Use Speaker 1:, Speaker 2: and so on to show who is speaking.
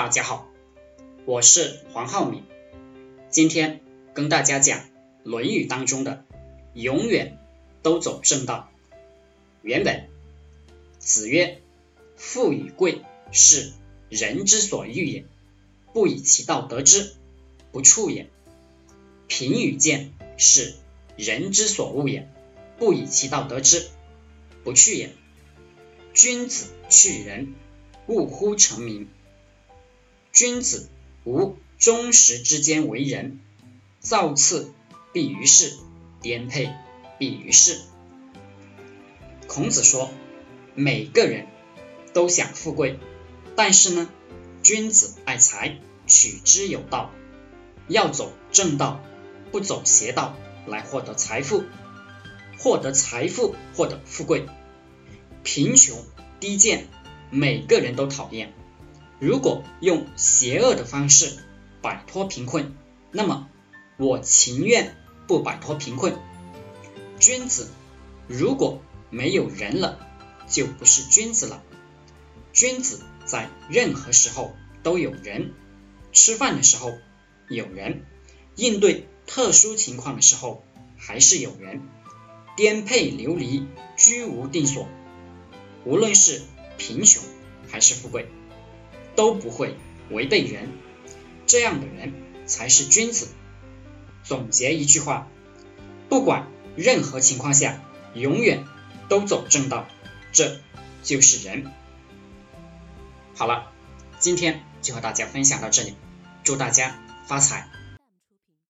Speaker 1: 大家好，我是黄浩敏，今天跟大家讲《论语》当中的“永远都走正道”。原本，子曰：“富与贵，是人之所欲也，不以其道得之，不处也；贫与贱，是人之所恶也，不以其道得之，不去也。君子去仁，勿乎成名。”君子无忠实之间为人，造次必于世，颠沛必于世。孔子说，每个人都想富贵，但是呢，君子爱财，取之有道，要走正道，不走邪道来获得财富，获得财富，获得富贵。贫穷低贱，每个人都讨厌。如果用邪恶的方式摆脱贫困，那么我情愿不摆脱贫困。君子如果没有人了，就不是君子了。君子在任何时候都有人，吃饭的时候有人，应对特殊情况的时候还是有人。颠沛流离，居无定所，无论是贫穷还是富贵。都不会违背人，这样的人才是君子。总结一句话，不管任何情况下，永远都走正道，这就是人。好了，今天就和大家分享到这里，祝大家发财。